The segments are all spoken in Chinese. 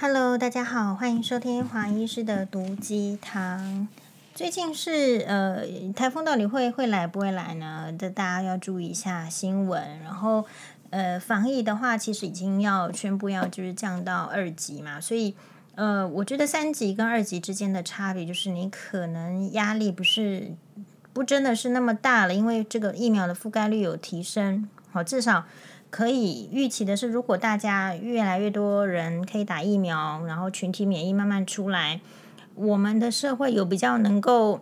Hello，大家好，欢迎收听黄医师的毒鸡汤。最近是呃，台风到底会会来不会来呢？这大家要注意一下新闻。然后呃，防疫的话，其实已经要宣布要就是降到二级嘛，所以呃，我觉得三级跟二级之间的差别就是你可能压力不是不真的是那么大了，因为这个疫苗的覆盖率有提升，好，至少。可以预期的是，如果大家越来越多人可以打疫苗，然后群体免疫慢慢出来，我们的社会有比较能够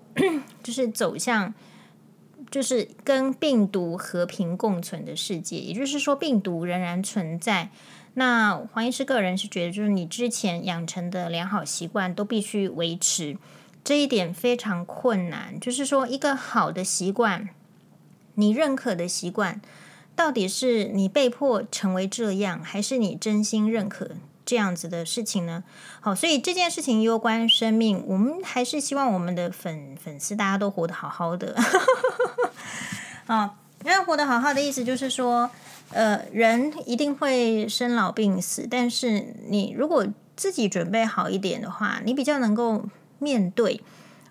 就是走向就是跟病毒和平共存的世界。也就是说，病毒仍然存在。那黄医师个人是觉得，就是你之前养成的良好习惯都必须维持，这一点非常困难。就是说，一个好的习惯，你认可的习惯。到底是你被迫成为这样，还是你真心认可这样子的事情呢？好，所以这件事情攸关生命，我们还是希望我们的粉粉丝大家都活得好好的。啊，那活得好好的意思就是说，呃，人一定会生老病死，但是你如果自己准备好一点的话，你比较能够面对。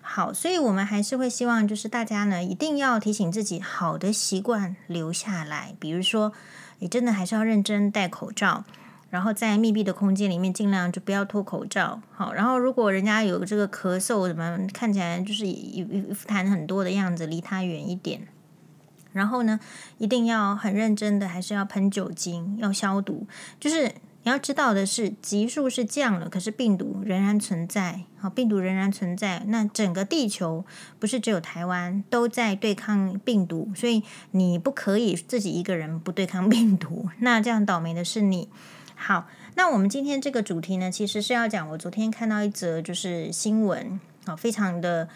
好，所以我们还是会希望，就是大家呢，一定要提醒自己，好的习惯留下来。比如说，你真的还是要认真戴口罩，然后在密闭的空间里面，尽量就不要脱口罩。好，然后如果人家有这个咳嗽，怎么看起来就是一一痰很多的样子，离他远一点。然后呢，一定要很认真的，还是要喷酒精，要消毒，就是。你要知道的是，级数是降了，可是病毒仍然存在。好，病毒仍然存在。那整个地球不是只有台湾都在对抗病毒，所以你不可以自己一个人不对抗病毒。那这样倒霉的是你。好，那我们今天这个主题呢，其实是要讲我昨天看到一则就是新闻，好，非常的，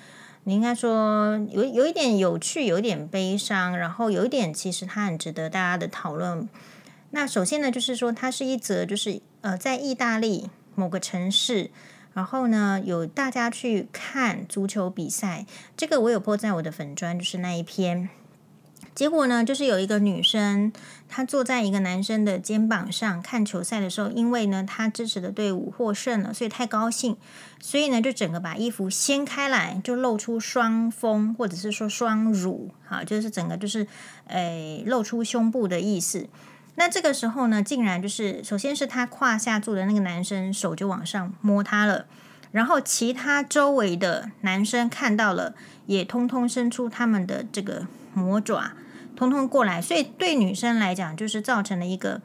你应该说有有一点有趣，有一点悲伤，然后有一点其实它很值得大家的讨论。那首先呢，就是说它是一则，就是呃，在意大利某个城市，然后呢，有大家去看足球比赛，这个我有 po 在我的粉砖，就是那一篇。结果呢，就是有一个女生，她坐在一个男生的肩膀上看球赛的时候，因为呢，她支持的队伍获胜了，所以太高兴，所以呢，就整个把衣服掀开来，就露出双峰，或者是说双乳，哈，就是整个就是，诶，露出胸部的意思。那这个时候呢，竟然就是，首先是他胯下坐的那个男生手就往上摸他了，然后其他周围的男生看到了，也通通伸出他们的这个魔爪，通通过来，所以对女生来讲，就是造成了一个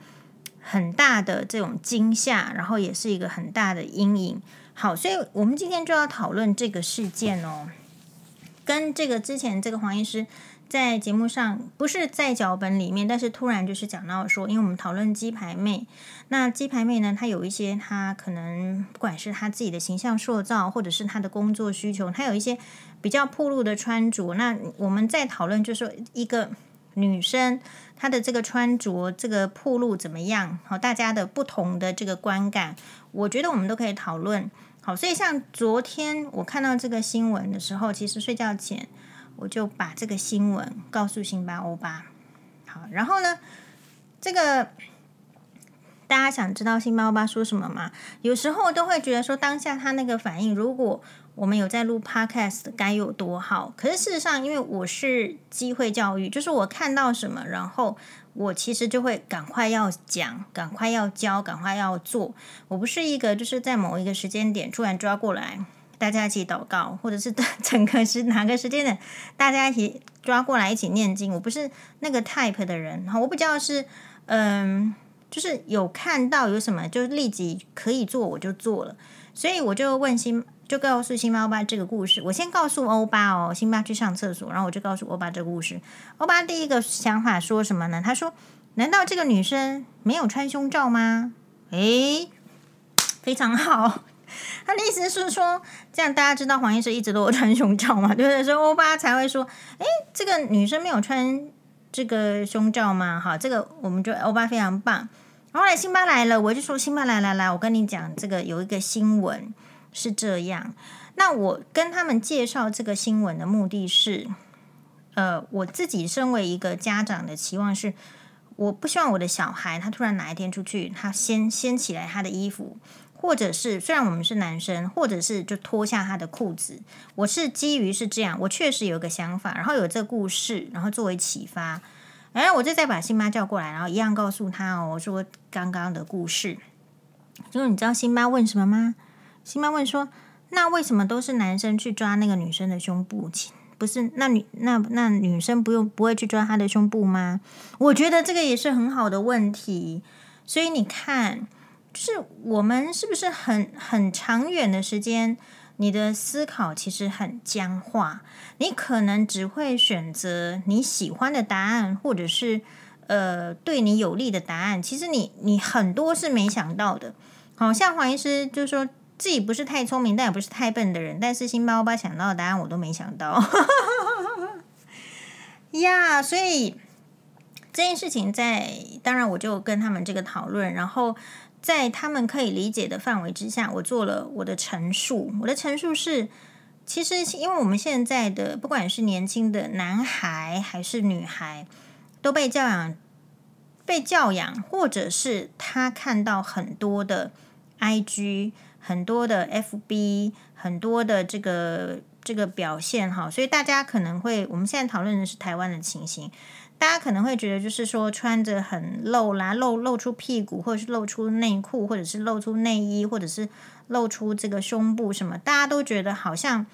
很大的这种惊吓，然后也是一个很大的阴影。好，所以我们今天就要讨论这个事件哦，跟这个之前这个黄医师。在节目上不是在脚本里面，但是突然就是讲到说，因为我们讨论鸡排妹，那鸡排妹呢，她有一些她可能不管是她自己的形象塑造，或者是她的工作需求，她有一些比较暴露的穿着。那我们在讨论就是说一个女生她的这个穿着这个暴露怎么样？好，大家的不同的这个观感，我觉得我们都可以讨论。好，所以像昨天我看到这个新闻的时候，其实睡觉前。我就把这个新闻告诉辛巴欧巴，好，然后呢，这个大家想知道辛巴欧巴说什么吗？有时候都会觉得说当下他那个反应，如果我们有在录 podcast，该有多好。可是事实上，因为我是机会教育，就是我看到什么，然后我其实就会赶快要讲，赶快要教，赶快要做。我不是一个就是在某一个时间点突然抓过来。大家一起祷告，或者是 整个是哪个时间点，大家一起抓过来一起念经。我不是那个 type 的人，我比较是嗯，就是有看到有什么，就立即可以做，我就做了。所以我就问新，就告诉新巴欧巴这个故事。我先告诉欧巴哦，新巴去上厕所，然后我就告诉欧巴这个故事。欧巴第一个想法说什么呢？他说：“难道这个女生没有穿胸罩吗？”诶，非常好。他的意思是说，这样大家知道黄医师一直都有穿胸罩嘛？对不对？所以欧巴才会说，哎，这个女生没有穿这个胸罩吗？好，这个我们就欧巴非常棒。后来辛巴来了，我就说辛巴来来来，我跟你讲，这个有一个新闻是这样。那我跟他们介绍这个新闻的目的是，呃，我自己身为一个家长的期望是，我不希望我的小孩他突然哪一天出去，他掀掀起来他的衣服，或者是虽然我们是男生，或者是就脱下他的裤子。我是基于是这样，我确实有个想法，然后有这个故事，然后作为启发。哎，我就再把辛巴叫过来，然后一样告诉他哦，我说刚刚的故事。就是你知道辛巴问什么吗？辛巴问说：“那为什么都是男生去抓那个女生的胸部？不是那女那那女生不用不会去抓她的胸部吗？”我觉得这个也是很好的问题。所以你看，是我们是不是很很长远的时间，你的思考其实很僵化，你可能只会选择你喜欢的答案，或者是。呃，对你有利的答案，其实你你很多是没想到的。好像黄医师就是说自己不是太聪明，但也不是太笨的人，但是辛巴欧巴想到的答案我都没想到。呀，yeah, 所以这件事情在当然我就跟他们这个讨论，然后在他们可以理解的范围之下，我做了我的陈述。我的陈述是，其实因为我们现在的不管是年轻的男孩还是女孩。都被教养，被教养，或者是他看到很多的 IG，很多的 FB，很多的这个这个表现哈，所以大家可能会，我们现在讨论的是台湾的情形，大家可能会觉得就是说穿着很露啦，露露出屁股，或者是露出内裤，或者是露出内衣，或者是露出这个胸部什么，大家都觉得好像。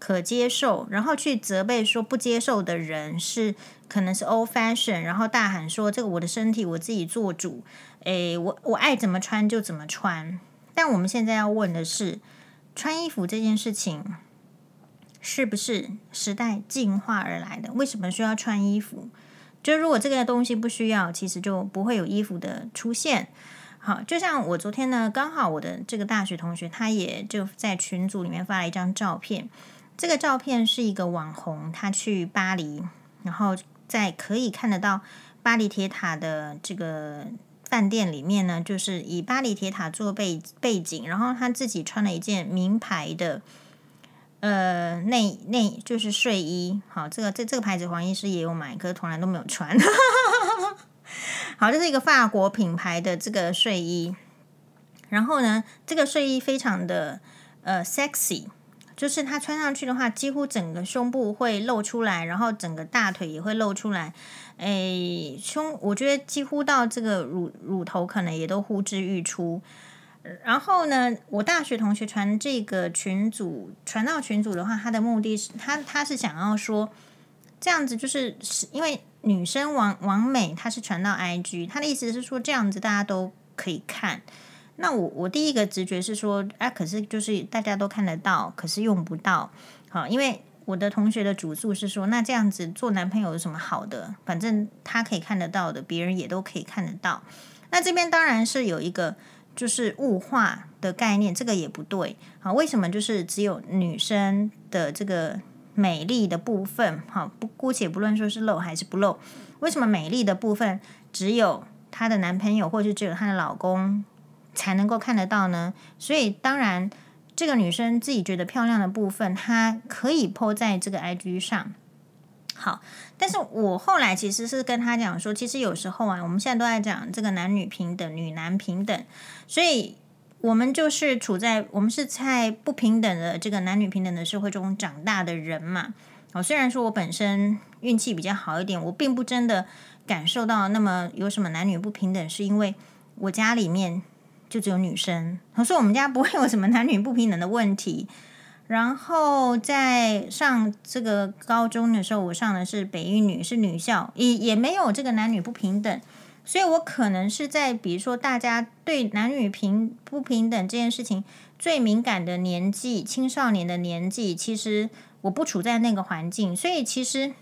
可接受，然后去责备说不接受的人是可能是 old fashion，然后大喊说这个我的身体我自己做主，诶，我我爱怎么穿就怎么穿。但我们现在要问的是，穿衣服这件事情是不是时代进化而来的？为什么需要穿衣服？就如果这个东西不需要，其实就不会有衣服的出现。好，就像我昨天呢，刚好我的这个大学同学，他也就在群组里面发了一张照片。这个照片是一个网红，他去巴黎，然后在可以看得到巴黎铁塔的这个饭店里面呢，就是以巴黎铁塔做背背景，然后他自己穿了一件名牌的呃内内就是睡衣。好，这个这这个牌子黄医师也有买，可是从来都没有穿。好，这是一个法国品牌的这个睡衣，然后呢，这个睡衣非常的呃 sexy。就是它穿上去的话，几乎整个胸部会露出来，然后整个大腿也会露出来。诶，胸我觉得几乎到这个乳乳头可能也都呼之欲出。然后呢，我大学同学传这个群组传到群组的话，他的目的是他他是想要说这样子，就是是因为女生网网美，她是传到 IG，他的意思是说这样子大家都可以看。那我我第一个直觉是说，啊，可是就是大家都看得到，可是用不到，好，因为我的同学的主诉是说，那这样子做男朋友有什么好的？反正他可以看得到的，别人也都可以看得到。那这边当然是有一个就是物化的概念，这个也不对，好，为什么就是只有女生的这个美丽的部分，好，不姑且不论说是露还是不露，为什么美丽的部分只有她的男朋友，或是只有她的老公？才能够看得到呢，所以当然，这个女生自己觉得漂亮的部分，她可以 po 在这个 IG 上。好，但是我后来其实是跟他讲说，其实有时候啊，我们现在都在讲这个男女平等、女男平等，所以我们就是处在我们是在不平等的这个男女平等的社会中长大的人嘛。哦，虽然说我本身运气比较好一点，我并不真的感受到那么有什么男女不平等，是因为我家里面。就只有女生，他说我们家不会有什么男女不平等的问题。然后在上这个高中的时候，我上的是北一女，是女校，也也没有这个男女不平等。所以我可能是在比如说大家对男女平不平等这件事情最敏感的年纪，青少年的年纪，其实我不处在那个环境，所以其实，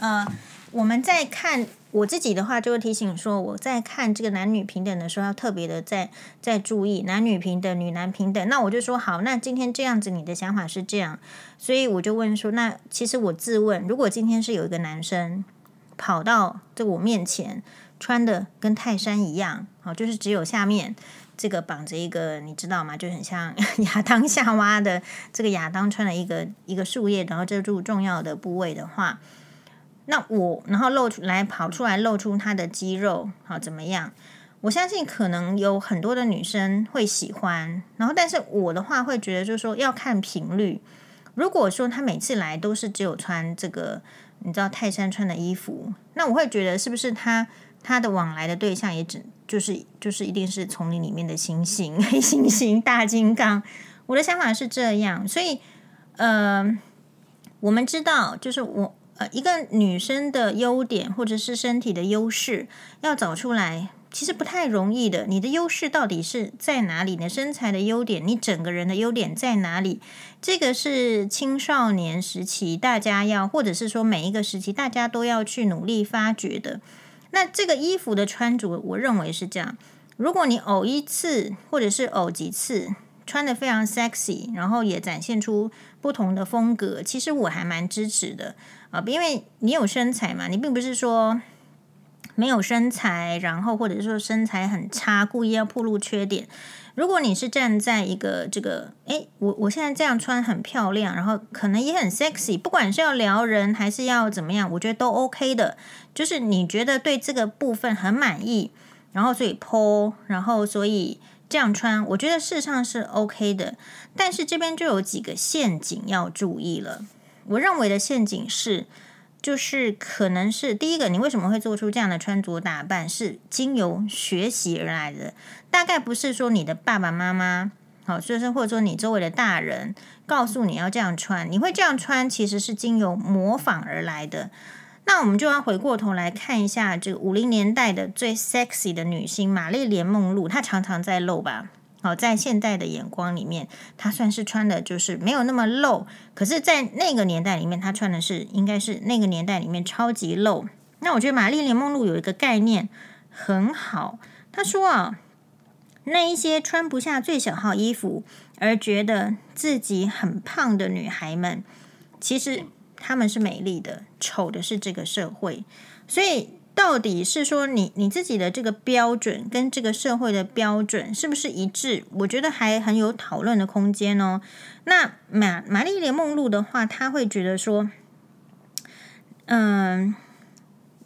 呃，我们在看。我自己的话就会提醒说，我在看这个男女平等的时候，要特别的在在注意男女平等、女男平等。那我就说好，那今天这样子，你的想法是这样，所以我就问说，那其实我自问，如果今天是有一个男生跑到这我面前，穿的跟泰山一样，好，就是只有下面这个绑着一个，你知道吗？就很像 亚当夏娃的这个亚当穿了一个一个树叶，然后遮住重要的部位的话。那我然后露出来跑出来露出他的肌肉，好怎么样？我相信可能有很多的女生会喜欢，然后但是我的话会觉得就是说要看频率。如果说她每次来都是只有穿这个，你知道泰山穿的衣服，那我会觉得是不是她她的往来的对象也只就是就是一定是丛林里面的猩猩、黑 猩猩、大金刚？我的想法是这样，所以呃，我们知道就是我呃一个女生的优点或者是身体的优势要找出来。其实不太容易的，你的优势到底是在哪里你的？身材的优点，你整个人的优点在哪里？这个是青少年时期大家要，或者是说每一个时期大家都要去努力发掘的。那这个衣服的穿着，我认为是这样：如果你偶一次，或者是偶几次穿得非常 sexy，然后也展现出不同的风格，其实我还蛮支持的啊，因为你有身材嘛，你并不是说。没有身材，然后或者说身材很差，故意要暴露缺点。如果你是站在一个这个，诶，我我现在这样穿很漂亮，然后可能也很 sexy，不管是要撩人还是要怎么样，我觉得都 OK 的。就是你觉得对这个部分很满意，然后所以 po，然后所以这样穿，我觉得事实上是 OK 的。但是这边就有几个陷阱要注意了。我认为的陷阱是。就是可能是第一个，你为什么会做出这样的穿着打扮，是经由学习而来的。大概不是说你的爸爸妈妈，好，就是或者说你周围的大人告诉你要这样穿，你会这样穿，其实是经由模仿而来的。那我们就要回过头来看一下这个五零年代的最 sexy 的女星玛丽莲梦露，她常常在露吧。好，在现代的眼光里面，她算是穿的就是没有那么露。可是，在那个年代里面，她穿的是应该是那个年代里面超级露。那我觉得玛丽莲梦露有一个概念很好，她说啊，那一些穿不下最小号衣服而觉得自己很胖的女孩们，其实她们是美丽的，丑的是这个社会。所以。到底是说你你自己的这个标准跟这个社会的标准是不是一致？我觉得还很有讨论的空间哦。那玛玛丽莲梦露的话，她会觉得说，嗯，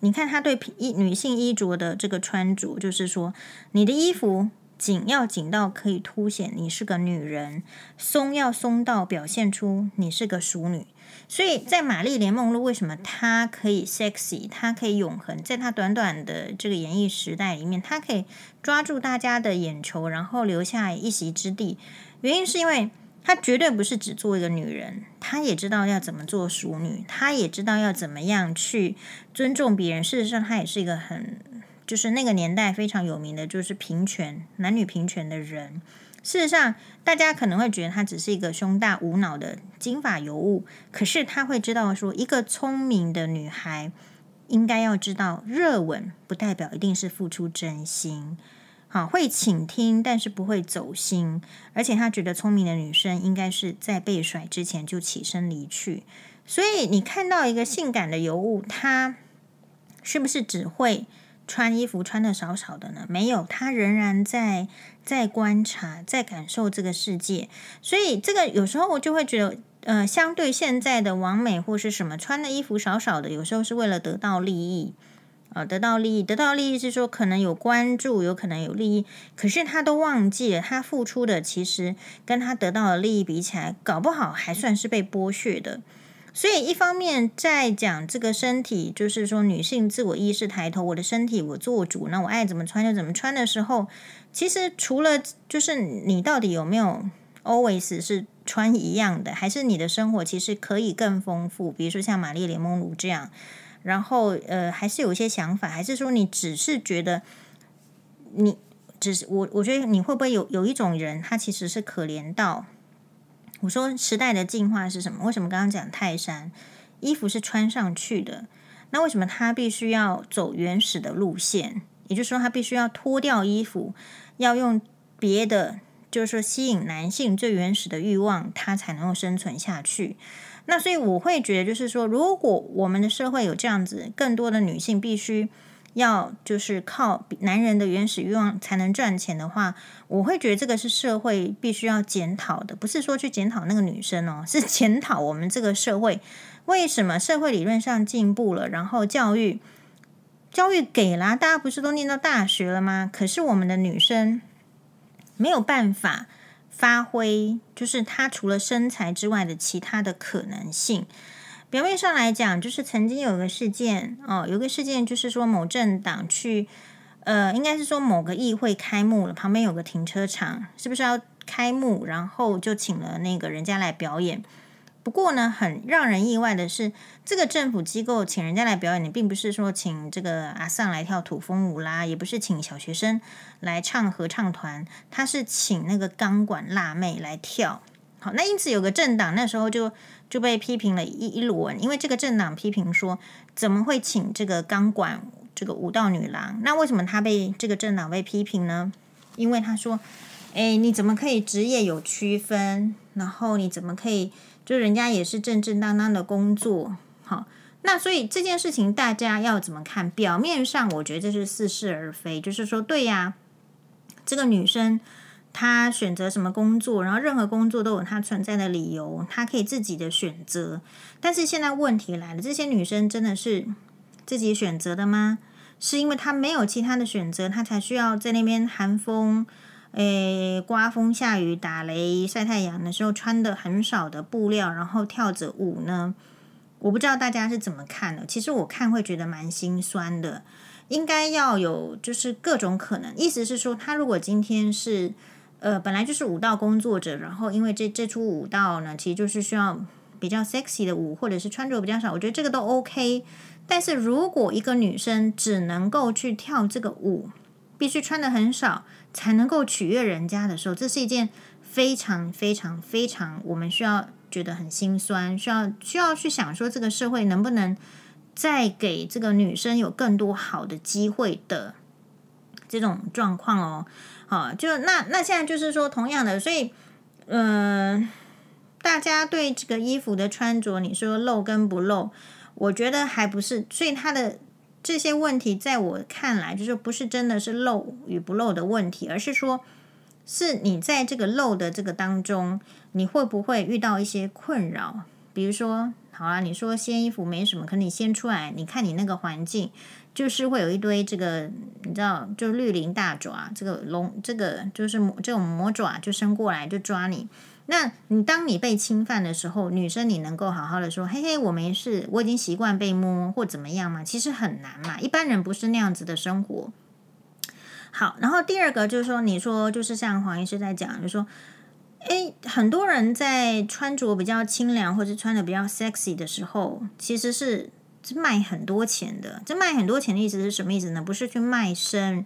你看他对衣女性衣着的这个穿着，就是说你的衣服紧要紧到可以凸显你是个女人，松要松到表现出你是个淑女。所以在玛丽莲梦露为什么她可以 sexy，她可以永恒，在她短短的这个演艺时代里面，她可以抓住大家的眼球，然后留下一席之地。原因是因为她绝对不是只做一个女人，她也知道要怎么做淑女，她也知道要怎么样去尊重别人。事实上，她也是一个很就是那个年代非常有名的，就是平权，男女平权的人。事实上，大家可能会觉得她只是一个胸大无脑的金发尤物，可是她会知道说，一个聪明的女孩应该要知道，热吻不代表一定是付出真心，好，会倾听，但是不会走心。而且她觉得聪明的女生应该是在被甩之前就起身离去。所以你看到一个性感的尤物，她是不是只会？穿衣服穿的少少的呢？没有，他仍然在在观察，在感受这个世界。所以这个有时候我就会觉得，呃，相对现在的网美或是什么穿的衣服少少的，有时候是为了得到利益啊，得到利益，得到利益是说可能有关注，有可能有利益，可是他都忘记了，他付出的其实跟他得到的利益比起来，搞不好还算是被剥削的。所以，一方面在讲这个身体，就是说女性自我意识抬头，我的身体我做主，那我爱怎么穿就怎么穿的时候，其实除了就是你到底有没有 always 是穿一样的，还是你的生活其实可以更丰富？比如说像玛丽莲梦露这样，然后呃，还是有一些想法，还是说你只是觉得你只是我？我觉得你会不会有有一种人，他其实是可怜到。我说时代的进化是什么？为什么刚刚讲泰山衣服是穿上去的？那为什么他必须要走原始的路线？也就是说，他必须要脱掉衣服，要用别的，就是说吸引男性最原始的欲望，他才能够生存下去。那所以我会觉得，就是说，如果我们的社会有这样子，更多的女性必须。要就是靠男人的原始欲望才能赚钱的话，我会觉得这个是社会必须要检讨的，不是说去检讨那个女生哦，是检讨我们这个社会为什么社会理论上进步了，然后教育教育给了，大家不是都念到大学了吗？可是我们的女生没有办法发挥，就是她除了身材之外的其他的可能性。表面上来讲，就是曾经有个事件哦，有个事件就是说某政党去，呃，应该是说某个议会开幕了，旁边有个停车场，是不是要开幕？然后就请了那个人家来表演。不过呢，很让人意外的是，这个政府机构请人家来表演，你并不是说请这个阿桑来跳土风舞啦，也不是请小学生来唱合唱团，他是请那个钢管辣妹来跳。好，那因此有个政党那时候就就被批评了一一轮，因为这个政党批评说，怎么会请这个钢管这个舞蹈女郎？那为什么他被这个政党被批评呢？因为他说，哎，你怎么可以职业有区分？然后你怎么可以？就人家也是正正当当的工作，好，那所以这件事情大家要怎么看？表面上我觉得这是似是而非，就是说对呀，这个女生她选择什么工作，然后任何工作都有她存在的理由，她可以自己的选择。但是现在问题来了，这些女生真的是自己选择的吗？是因为她没有其他的选择，她才需要在那边寒风。诶，刮风下雨打雷晒太阳的时候，穿的很少的布料，然后跳着舞呢？我不知道大家是怎么看的。其实我看会觉得蛮心酸的。应该要有就是各种可能，意思是说，他如果今天是呃本来就是舞蹈工作者，然后因为这这出舞蹈呢，其实就是需要比较 sexy 的舞，或者是穿着比较少，我觉得这个都 OK。但是如果一个女生只能够去跳这个舞，必须穿的很少。才能够取悦人家的时候，这是一件非常非常非常我们需要觉得很心酸，需要需要去想说，这个社会能不能再给这个女生有更多好的机会的这种状况哦。好，就那那现在就是说，同样的，所以嗯、大家对这个衣服的穿着，你说露跟不露，我觉得还不是，所以他的。这些问题在我看来，就是不是真的是露与不露的问题，而是说，是你在这个露的这个当中，你会不会遇到一些困扰？比如说，好啦，你说掀衣服没什么，可你掀出来，你看你那个环境，就是会有一堆这个，你知道，就绿林大爪，这个龙，这个就是这种魔爪就伸过来就抓你。那你当你被侵犯的时候，女生你能够好好的说，嘿嘿，我没事，我已经习惯被摸或怎么样嘛？其实很难嘛，一般人不是那样子的生活。好，然后第二个就是说，你说就是像黄医师在讲，就说，诶，很多人在穿着比较清凉或者穿的比较 sexy 的时候，其实是是卖很多钱的。这卖很多钱的意思是什么意思呢？不是去卖身。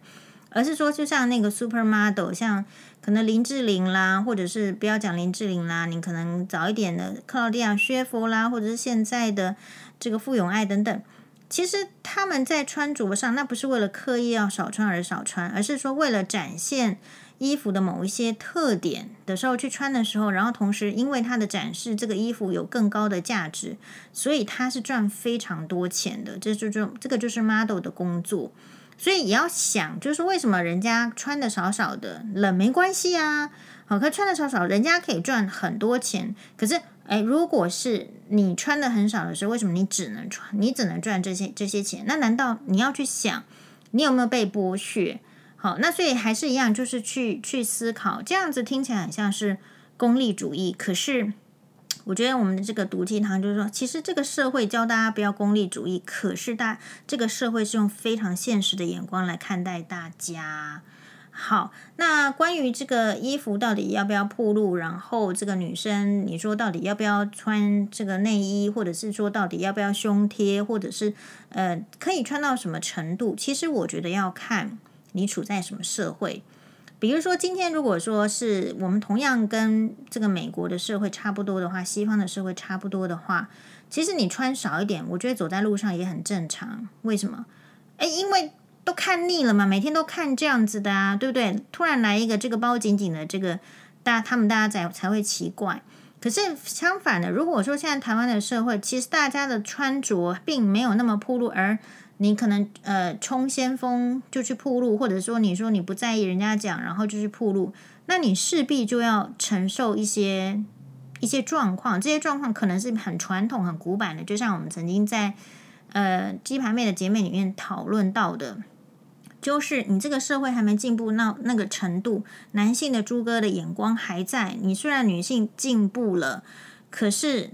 而是说，就像那个 supermodel，像可能林志玲啦，或者是不要讲林志玲啦，你可能早一点的克劳地亚薛佛啦，或者是现在的这个傅永爱等等，其实他们在穿着上，那不是为了刻意要少穿而少穿，而是说为了展现衣服的某一些特点的时候去穿的时候，然后同时因为它的展示，这个衣服有更高的价值，所以它是赚非常多钱的。这就这这个就是 model 的工作。所以也要想，就是为什么人家穿的少少的冷没关系啊？好，可穿的少少，人家可以赚很多钱。可是，哎，如果是你穿的很少的时候，为什么你只能穿？你只能赚这些这些钱？那难道你要去想，你有没有被剥削？好，那所以还是一样，就是去去思考。这样子听起来很像是功利主义，可是。我觉得我们的这个毒鸡汤就是说，其实这个社会教大家不要功利主义，可是大这个社会是用非常现实的眼光来看待大家。好，那关于这个衣服到底要不要暴露，然后这个女生你说到底要不要穿这个内衣，或者是说到底要不要胸贴，或者是呃可以穿到什么程度？其实我觉得要看你处在什么社会。比如说，今天如果说是我们同样跟这个美国的社会差不多的话，西方的社会差不多的话，其实你穿少一点，我觉得走在路上也很正常。为什么？诶，因为都看腻了嘛，每天都看这样子的啊，对不对？突然来一个这个包紧紧的，这个大他们大家才才会奇怪。可是相反的，如果说现在台湾的社会，其实大家的穿着并没有那么铺露，而你可能呃冲先锋就去铺路，或者说你说你不在意人家讲，然后就去铺路，那你势必就要承受一些一些状况，这些状况可能是很传统、很古板的，就像我们曾经在呃鸡排妹的姐妹里面讨论到的，就是你这个社会还没进步到那个程度，男性的猪哥的眼光还在。你虽然女性进步了，可是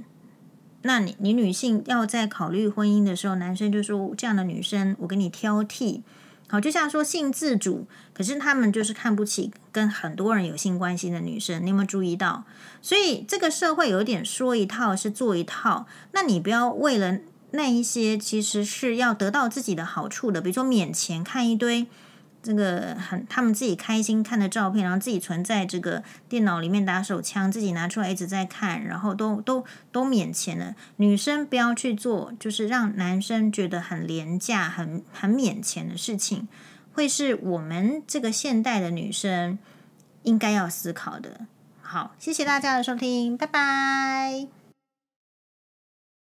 那你你女性要在考虑婚姻的时候，男生就说这样的女生我给你挑剔。好，就像说性自主，可是他们就是看不起跟很多人有性关系的女生，你有没有注意到？所以这个社会有点说一套是做一套，那你不要为了那一些其实是要得到自己的好处的，比如说免钱看一堆。这个很，他们自己开心看的照片，然后自己存在这个电脑里面打手枪，自己拿出来一直在看，然后都都都免钱了。女生不要去做，就是让男生觉得很廉价、很很免钱的事情，会是我们这个现代的女生应该要思考的。好，谢谢大家的收听，拜拜。